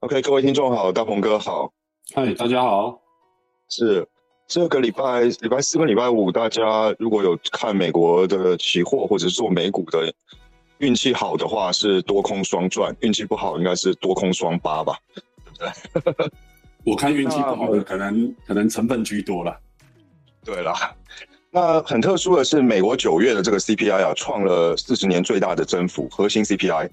OK，各位听众好，大鹏哥好，嗨，大家好。是这个礼拜礼拜四跟礼拜五，大家如果有看美国的期货或者是做美股的，运气好的话是多空双赚，运气不好应该是多空双八吧，对不对？我看运气不好的可能可能成分居多了。对啦，那很特殊的是，美国九月的这个 CPI 啊，创了四十年最大的增幅，核心 CPI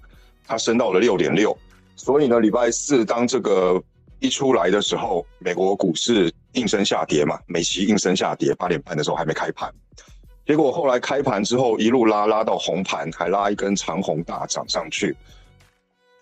它升到了六点六。所以呢，礼拜四当这个一出来的时候，美国股市应声下跌嘛，美期应声下跌，八点半的时候还没开盘，结果后来开盘之后一路拉拉到红盘，还拉一根长红大涨上去。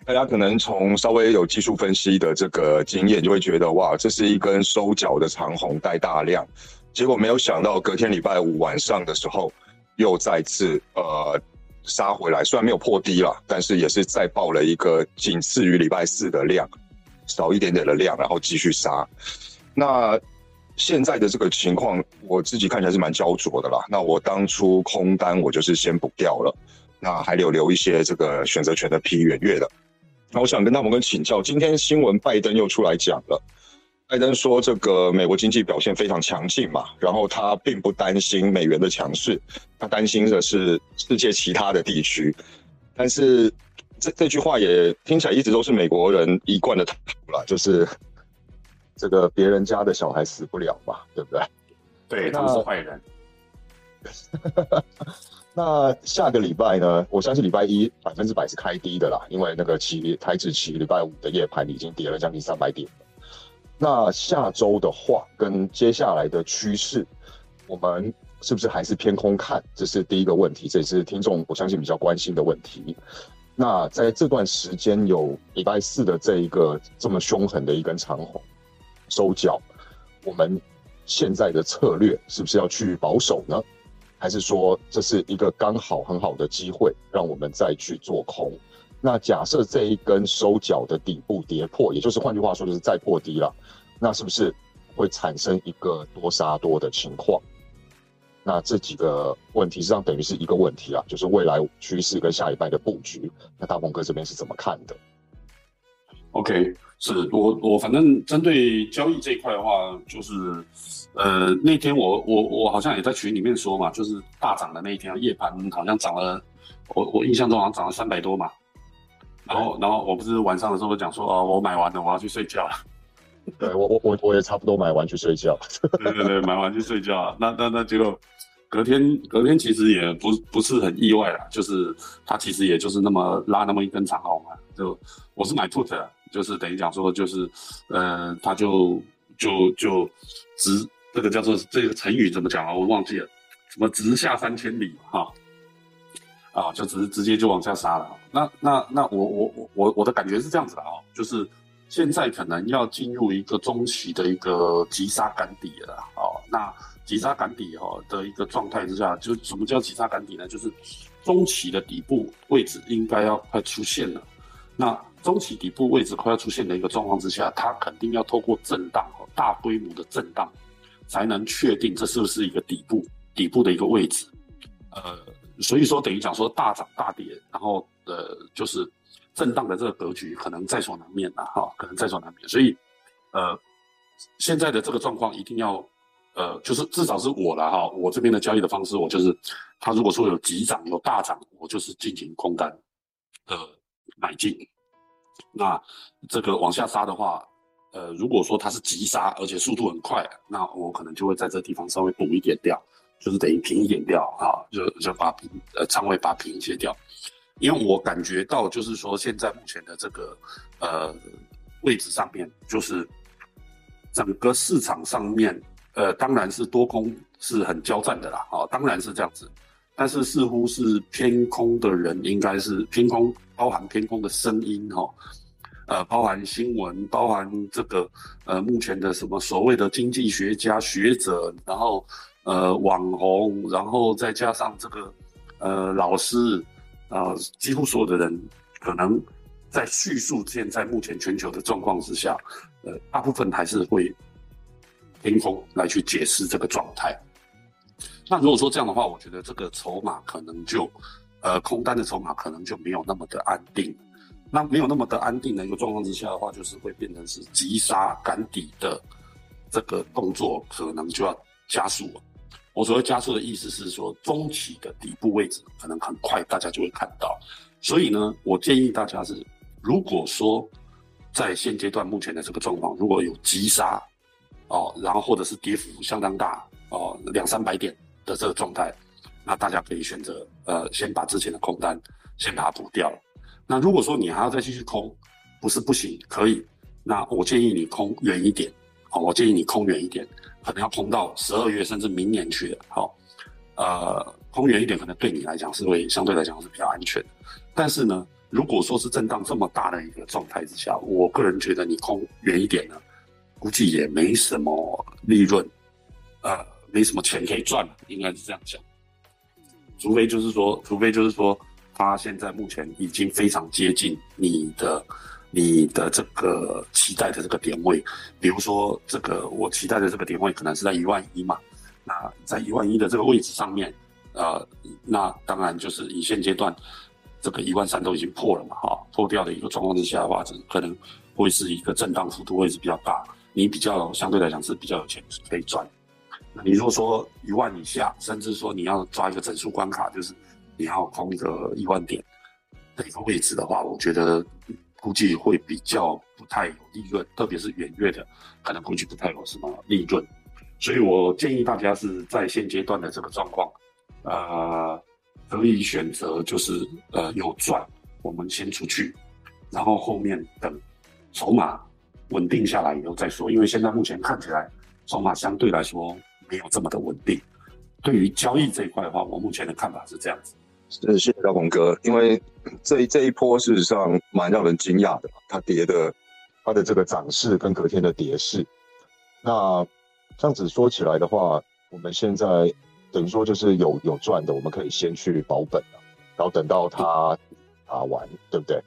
大家可能从稍微有技术分析的这个经验，就会觉得哇，这是一根收脚的长红带大量，结果没有想到隔天礼拜五晚上的时候，又再次呃。杀回来，虽然没有破低了，但是也是再爆了一个仅次于礼拜四的量，少一点点的量，然后继续杀。那现在的这个情况，我自己看起来是蛮焦灼的啦。那我当初空单我就是先补掉了，那还留留一些这个选择权的批远月的。那我想跟他们跟请教，今天新闻拜登又出来讲了。拜登说：“这个美国经济表现非常强劲嘛，然后他并不担心美元的强势，他担心的是世界其他的地区。但是这这句话也听起来一直都是美国人一贯的态度了，就是这个别人家的小孩死不了嘛，对不对？对，他们是坏人。那下个礼拜呢？我相信礼拜一百分之百是开低的啦，因为那个期台指期礼拜五的夜盘已经跌了将近三百点。”那下周的话，跟接下来的趋势，我们是不是还是偏空看？这是第一个问题，这也是听众我相信比较关心的问题。那在这段时间有礼拜四的这一个这么凶狠的一根长红收脚，我们现在的策略是不是要去保守呢？还是说这是一个刚好很好的机会，让我们再去做空？那假设这一根收脚的底部跌破，也就是换句话说，就是再破低了，那是不是会产生一个多杀多的情况？那这几个问题实际上等于是一个问题啊，就是未来趋势跟下一拜的布局。那大鹏哥这边是怎么看的？OK，是我我反正针对交易这一块的话，就是呃那天我我我好像也在群里面说嘛，就是大涨的那一天，夜盘好像涨了，我我印象中好像涨了三百多嘛。然后，然后我不是晚上的时候讲说，哦，我买完了，我要去睡觉了。对我，我，我，我也差不多买完去睡觉。对对对，买完去睡觉。那那那结果，隔天隔天其实也不不是很意外啦，就是它其实也就是那么拉那么一根长红嘛。就我是买 put，就是等于讲说，就是呃，它就就就直这个叫做这个成语怎么讲啊？我忘记了，什么直下三千里哈。啊，就只是直接就往下杀了。那那那我我我我我的感觉是这样子的啊，就是现在可能要进入一个中期的一个急杀赶底了哦。那急杀赶底哈的一个状态之下，就什么叫急杀赶底呢？就是中期的底部位置应该要快出现了。那中期底部位置快要出现的一个状况之下，它肯定要透过震荡哦，大规模的震荡，才能确定这是不是一个底部底部的一个位置，呃。所以说，等于讲说大涨大跌，然后呃，就是震荡的这个格局可能在所难免的哈，可能在所难免。所以，呃，现在的这个状况一定要，呃，就是至少是我了哈，我这边的交易的方式，我就是，他如果说有急涨有大涨，我就是进行空单的买进。那这个往下杀的话，呃，如果说它是急杀，而且速度很快，那我可能就会在这地方稍微补一点掉。就是等于平一点掉啊，就就把平呃仓位把平切掉，因为我感觉到就是说现在目前的这个呃位置上面，就是整个市场上面呃当然是多空是很交战的啦，啊当然是这样子，但是似乎是偏空的人应该是偏空，包含偏空的声音哈，呃包含新闻，包含这个呃目前的什么所谓的经济学家学者，然后。呃，网红，然后再加上这个，呃，老师，啊，几乎所有的人，可能在叙述现在目前全球的状况之下，呃，大部分还是会凭空来去解释这个状态。那如果说这样的话，我觉得这个筹码可能就，呃，空单的筹码可能就没有那么的安定。那没有那么的安定的一个状况之下的话，就是会变成是急杀赶底的这个动作，可能就要加速了。我所谓加速的意思是说，中期的底部位置可能很快大家就会看到。所以呢，我建议大家是，如果说在现阶段目前的这个状况，如果有急杀哦，然后或者是跌幅相当大哦，两三百点的这个状态，那大家可以选择呃，先把之前的空单先把它补掉。那如果说你还要再继续空，不是不行，可以。那我建议你空远一点，好，我建议你空远一点，可能要空到十二月甚至明年去的，好，呃，空远一点可能对你来讲是会相对来讲是比较安全。但是呢，如果说是震荡这么大的一个状态之下，我个人觉得你空远一点呢，估计也没什么利润，呃，没什么钱可以赚，应该是这样讲。除非就是说，除非就是说。它现在目前已经非常接近你的、你的这个期待的这个点位，比如说这个我期待的这个点位可能是在一万一嘛，那在一万一的这个位置上面，呃，那当然就是以现阶段这个一万三都已经破了嘛，哈，破掉的一个状况之下的话，可能会是一个震荡幅度会是比较大，你比较相对来讲是比较有钱可以赚。那你如果说一万以下，甚至说你要抓一个整数关卡，就是。你要空一个一万点的一个位置的话，我觉得估计会比较不太有利润，特别是远月的，可能估计不太有什么利润。所以我建议大家是在现阶段的这个状况，呃，可以选择就是呃有赚，我们先出去，然后后面等筹码稳定下来以后再说。因为现在目前看起来筹码相对来说没有这么的稳定。对于交易这一块的话，我目前的看法是这样子。是谢谢大鹏哥，因为这这一波事实上蛮让人惊讶的，它跌的，它的这个涨势跟隔天的跌势，那这样子说起来的话，我们现在等于说就是有有赚的，我们可以先去保本了，然后等到它打完，对不对？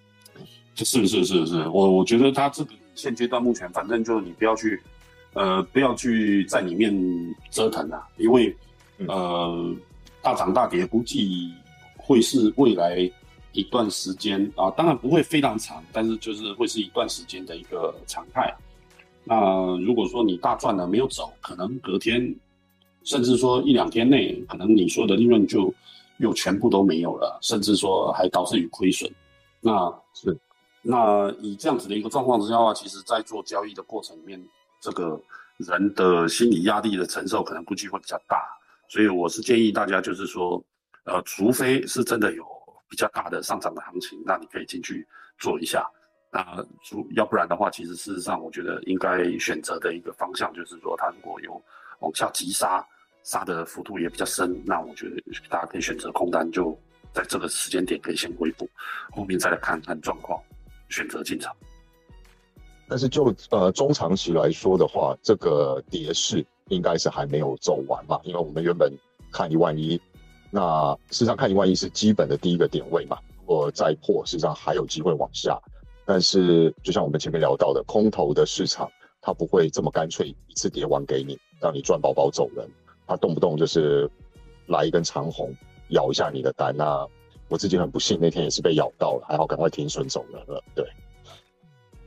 是是是是，我我觉得它这个现阶段目前反正就是你不要去，呃，不要去在里面折腾啊，因为呃大涨大跌估计。会是未来一段时间啊，当然不会非常长，但是就是会是一段时间的一个常态。那如果说你大赚了没有走，可能隔天，甚至说一两天内，可能你所有的利润就又全部都没有了，甚至说还导致于亏损。那是那以这样子的一个状况之下的话，其实在做交易的过程里面，这个人的心理压力的承受可能估计会比较大，所以我是建议大家就是说。呃，除非是真的有比较大的上涨的行情，那你可以进去做一下。那如要不然的话，其实事实上，我觉得应该选择的一个方向就是说，它如果有往下急杀，杀的幅度也比较深，那我觉得大家可以选择空单，就在这个时间点可以先回补，后面再来看看状况，选择进场。但是就呃中长期来说的话，这个跌势应该是还没有走完嘛，因为我们原本看一万一。那事实上看一万一是基本的第一个点位嘛，如果再破，实际上还有机会往下。但是就像我们前面聊到的，空头的市场它不会这么干脆一次跌完给你，让你赚饱饱走人。它动不动就是来一根长红，咬一下你的单。那我自己很不幸，那天也是被咬到了，还好赶快停损走人了。对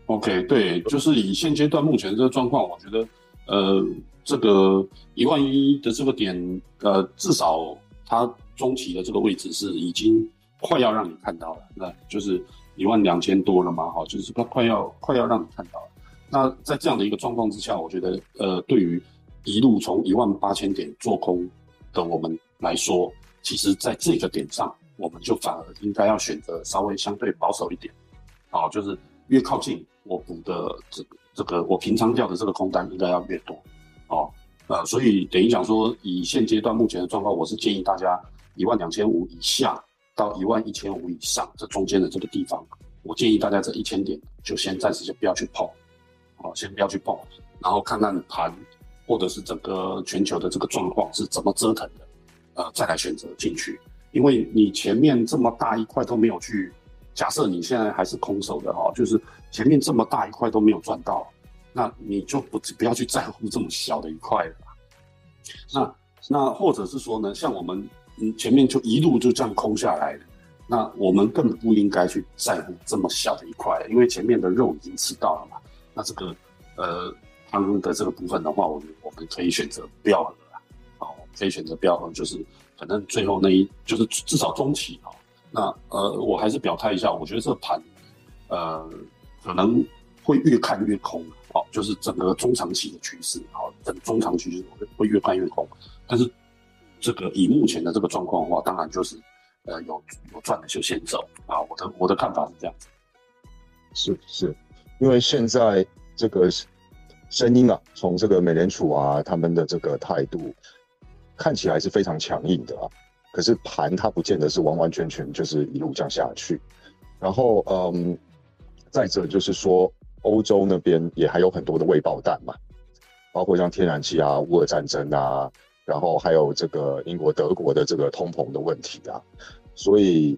，OK，对，就是以现阶段目前这个状况，我觉得，呃，这个一万一的这个点，呃，至少。它中期的这个位置是已经快要让你看到了，那就是一万两千多了嘛，哈，就是快快要快要让你看到了。那在这样的一个状况之下，我觉得，呃，对于一路从一万八千点做空的我们来说，其实在这个点上，我们就反而应该要选择稍微相对保守一点，好，就是越靠近我补的这个这个我平仓掉的这个空单应该要越多，哦。呃，所以等于讲说，以现阶段目前的状况，我是建议大家一万两千五以下到一万一千五以上这中间的这个地方，我建议大家这一千点就先暂时就不要去碰，哦，先不要去碰，然后看看盘或者是整个全球的这个状况是怎么折腾的，呃，再来选择进去。因为你前面这么大一块都没有去，假设你现在还是空手的哈，就是前面这么大一块都没有赚到。那你就不不要去在乎这么小的一块了。那那或者是说呢，像我们嗯前面就一路就这样空下来的，那我们更不应该去在乎这么小的一块，因为前面的肉已经吃到了嘛。那这个呃汤的这个部分的话，我们我们可以选择不要喝啊，好，可以选择不要喝，就是反正最后那一就是至少中期啊。那呃，我还是表态一下，我觉得这盘呃可能会越看越空，好，就是整个中长期的趋势，好，整中长期会会越看越空。但是这个以目前的这个状况的话，当然就是。呃，有有赚的就先走啊！我的我的看法是这样子，是是，因为现在这个声音啊，从这个美联储啊他们的这个态度看起来是非常强硬的啊，可是盘它不见得是完完全全就是一路降下去。然后嗯，再者就是说，欧洲那边也还有很多的未爆弹嘛，包括像天然气啊、乌俄战争啊。然后还有这个英国、德国的这个通膨的问题啊，所以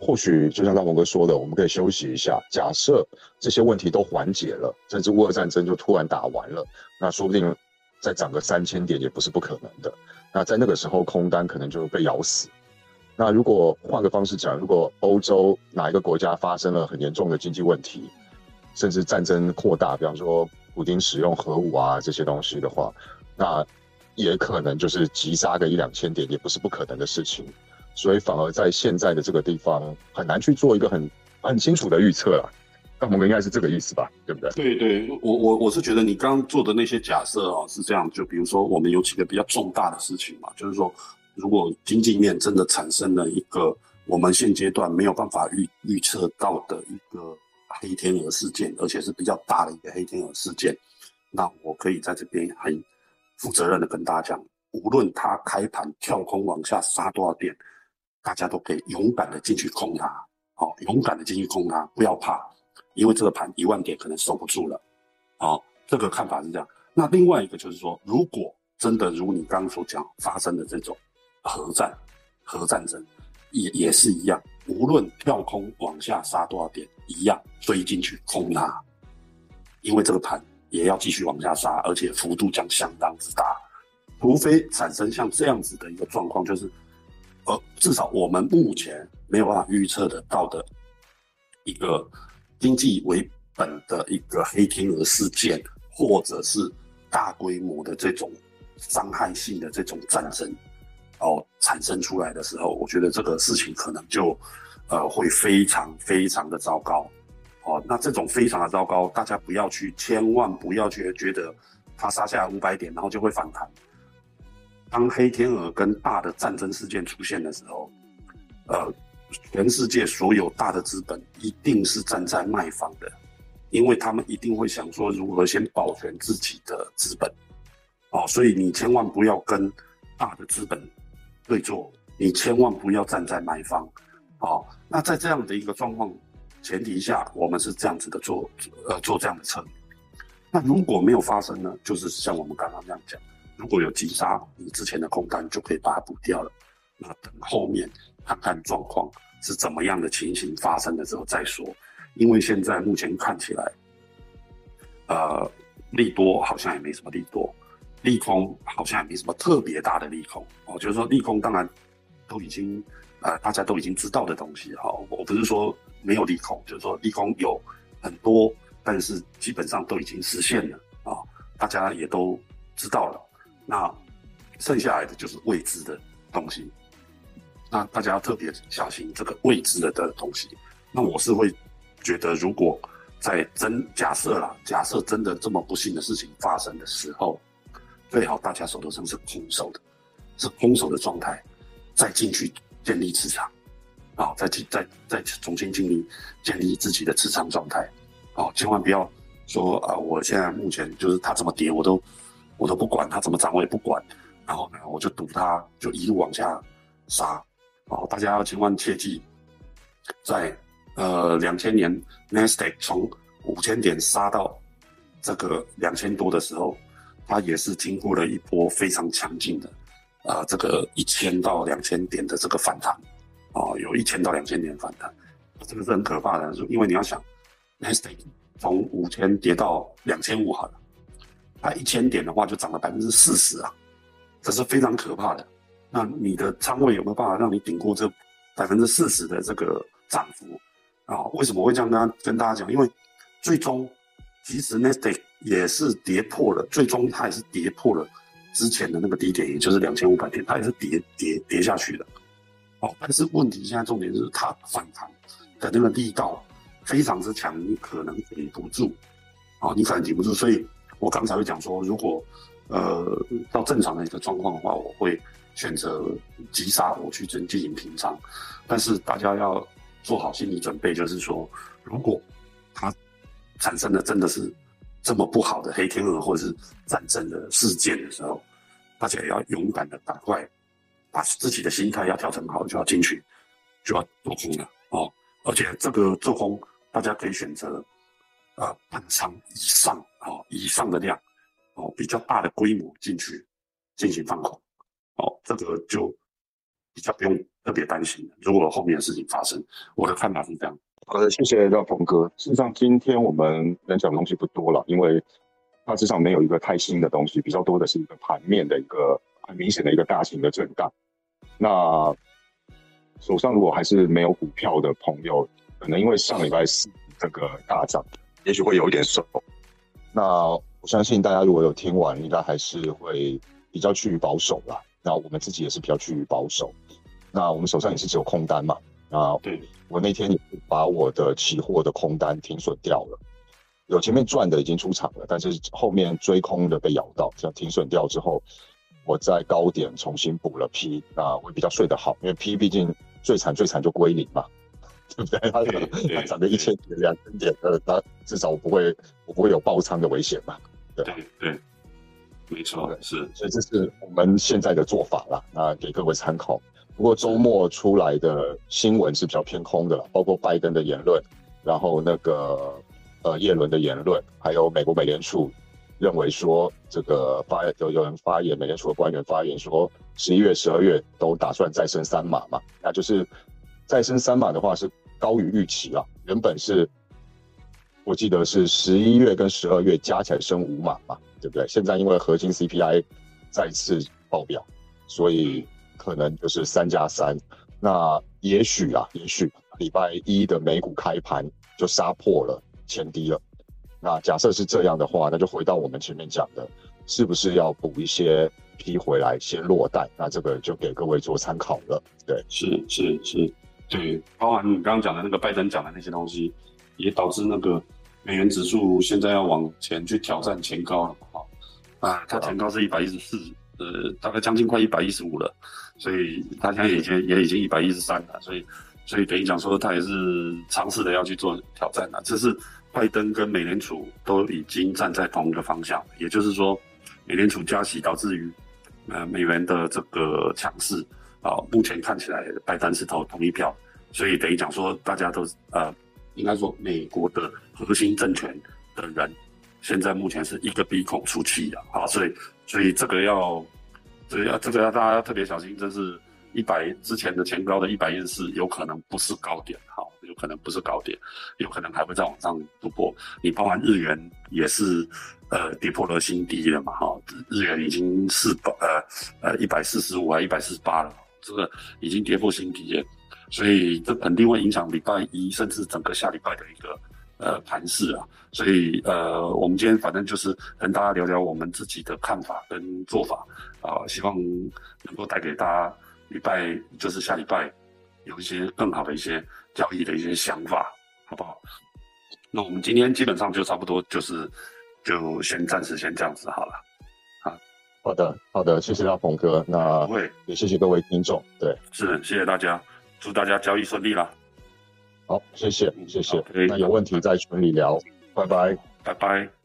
或许就像大鹏哥说的，我们可以休息一下。假设这些问题都缓解了，甚至乌俄战争就突然打完了，那说不定再涨个三千点也不是不可能的。那在那个时候，空单可能就被咬死。那如果换个方式讲，如果欧洲哪一个国家发生了很严重的经济问题，甚至战争扩大，比方说普京使用核武啊这些东西的话，那。也可能就是急杀个一两千点，也不是不可能的事情，所以反而在现在的这个地方很难去做一个很很清楚的预测了。那我们应该是这个意思吧，对不对？对对，我我我是觉得你刚刚做的那些假设哦是这样，就比如说我们有几个比较重大的事情嘛，就是说如果经济面真的产生了一个我们现阶段没有办法预预测到的一个黑天鹅事件，而且是比较大的一个黑天鹅事件，那我可以在这边很。负责任的跟大家讲，无论它开盘跳空往下杀多少点，大家都可以勇敢的进去空它，好，勇敢的进去空它，不要怕，因为这个盘一万点可能守不住了，好，这个看法是这样。那另外一个就是说，如果真的如你刚刚所讲发生的这种核战、核战争，也也是一样，无论跳空往下杀多少点，一样追进去空它，因为这个盘。也要继续往下杀，而且幅度将相当之大，除非产生像这样子的一个状况，就是，呃，至少我们目前没有办法预测得到的一个经济为本的一个黑天鹅事件，或者是大规模的这种伤害性的这种战争，哦，产生出来的时候，我觉得这个事情可能就，呃，会非常非常的糟糕。哦，那这种非常的糟糕，大家不要去，千万不要去觉得它杀下来五百点，然后就会反弹。当黑天鹅跟大的战争事件出现的时候，呃，全世界所有大的资本一定是站在卖方的，因为他们一定会想说如何先保全自己的资本。哦，所以你千万不要跟大的资本对坐，你千万不要站在卖方。哦，那在这样的一个状况。前提下，我们是这样子的做，呃，做这样的策略。那如果没有发生呢？就是像我们刚刚那样讲，如果有急杀，你之前的空单就可以把它补掉了。那等后面看看状况是怎么样的情形发生的时候再说。因为现在目前看起来，呃，利多好像也没什么利多，利空好像也没什么特别大的利空。哦，就是说利空当然都已经，呃，大家都已经知道的东西。哈，我不是说。没有利空，就是说利空有很多，但是基本上都已经实现了啊，大家也都知道了。那剩下来的就是未知的东西，那大家要特别小心这个未知的的东西。那我是会觉得，如果在真假设啦，假设真的这么不幸的事情发生的时候，最好大家手头上是空手的，是空手的状态，再进去建立磁场。啊，再去再再重新建立建立自己的持仓状态，哦，千万不要说啊，我现在目前就是它怎么跌我都我都不管，它怎么涨我也不管，然后呢我就赌它就一路往下杀，哦，大家要千万切记，在呃两千年 n a s t a q 从五千点杀到这个两千多的时候，它也是经过了一波非常强劲的啊这个一千到两千点的这个反弹。哦，有一千到两千点反弹，这个是很可怕的。因为你要想 n e s t a q 从五千跌到两千五好了，它一千点的话就涨了百分之四十啊，这是非常可怕的。那你的仓位有没有办法让你顶过这百分之四十的这个涨幅啊。为什么会这样跟跟大家讲？因为最终其实 n e s t a q 也是跌破了，最终它也是跌破了之前的那个低点，也就是两千五百点，它也是跌跌跌下去的。哦，但是问题现在重点是它反弹的那个力道非常之强，你可能顶不住。啊，你可能顶不住，所以我刚才会讲说，如果呃到正常的一个状况的话，我会选择急杀我去进进行平仓。但是大家要做好心理准备，就是说，如果它产生的真的是这么不好的黑天鹅或者是战争的事件的时候，大家也要勇敢的赶快把自己的心态要调整好，就要进去，就要做空了哦。而且这个做空，大家可以选择。呃，半仓以上哦，以上的量哦，比较大的规模进去进行放空哦，这个就比较不用特别担心。如果后面的事情发生，我的看法是这样。好的，谢谢廖鹏哥。事实上，今天我们能讲的东西不多了，因为大致上没有一个太新的东西，比较多的是一个盘面的一个很明显的一个大型的震荡。那手上如果还是没有股票的朋友，可能因为上礼拜四这个大涨。也许会有一点手，那我相信大家如果有听完，应该还是会比较趋于保守啦。那我们自己也是比较趋于保守。那我们手上也是只有空单嘛。那对我那天也把我的期货的空单停损掉了，有前面赚的已经出场了，但是后面追空的被咬到，这样停损掉之后，我在高点重新补了 P，那会比较睡得好，因为 P 毕竟最惨最惨就归零嘛。对不对？它它涨个一千点、两千点，呃，它至少我不会，我不会有爆仓的危险嘛？对对，没错，是。所以这是我们现在的做法啦，那给各位参考。不过周末出来的新闻是比较偏空的了，包括拜登的言论，然后那个呃耶伦的言论，还有美国美联储认为说这个发有有人发言，美联储的官员发言说，十一月、十二月都打算再升三码嘛，那就是。再升三码的话是高于预期啊，原本是，我记得是十一月跟十二月加起来升五码嘛，对不对？现在因为核心 CPI 再次爆表，所以可能就是三加三。那也许啊，也许礼拜一的美股开盘就杀破了前低了。那假设是这样的话，那就回到我们前面讲的，是不是要补一些批回来先落袋？那这个就给各位做参考了。对，是是是。对，包含你刚刚讲的那个拜登讲的那些东西，也导致那个美元指数现在要往前去挑战前高了嘛？啊，它前高是一百一十四，呃，大概将近快一百一十五了，所以它现在已经也已经一百一十三了，所以所以等于讲说它也是尝试的要去做挑战了。这是拜登跟美联储都已经站在同一个方向，也就是说，美联储加息导致于呃美元的这个强势。啊，目前看起来拜登是投同一票，所以等于讲说，大家都呃，应该说美国的核心政权的人，现在目前是一个鼻孔出气的啊，所以所以这个要，这个要这个要大家要特别小心，这是一百之前的前高的一百一十四，有可能不是高点，好，有可能不是高点，有可能还会再往上突破。你包含日元也是呃跌破了新低了嘛，哈，日元已经四百呃呃一百四十五还一百四十八了。这个已经跌破新低了，所以这肯定会影响礼拜一甚至整个下礼拜的一个呃盘势啊。所以呃，我们今天反正就是跟大家聊聊我们自己的看法跟做法啊，希望能够带给大家礼拜就是下礼拜有一些更好的一些交易的一些想法，好不好？那我们今天基本上就差不多就是就先暂时先这样子好了。好的，好的，谢谢阿鹏哥，那会也谢谢各位听众，对，是，谢谢大家，祝大家交易顺利啦。好，谢谢，谢谢，那有问题在群里聊，拜拜，拜拜。